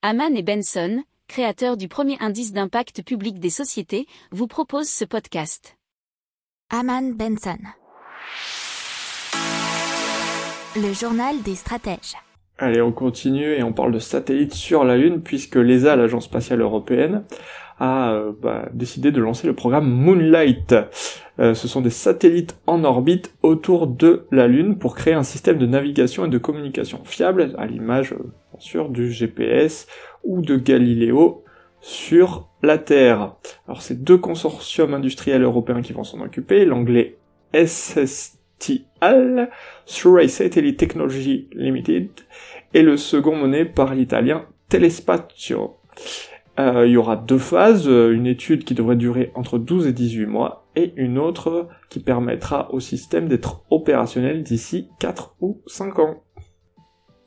Haman et Benson, créateurs du premier indice d'impact public des sociétés, vous proposent ce podcast. Haman Benson. Le journal des stratèges. Allez, on continue et on parle de satellites sur la Lune puisque l'ESA, l'agence spatiale européenne, a euh, bah, décidé de lancer le programme Moonlight. Euh, ce sont des satellites en orbite autour de la Lune pour créer un système de navigation et de communication fiable, à l'image euh, sûr du GPS ou de Galileo sur la Terre. Alors c'est deux consortiums industriels européens qui vont s'en occuper, l'anglais SSTL, Surrey Satellite Technology Limited, et le second mené par l'italien Telespazio. Euh, il y aura deux phases, une étude qui devrait durer entre 12 et 18 mois, et une autre qui permettra au système d'être opérationnel d'ici 4 ou 5 ans.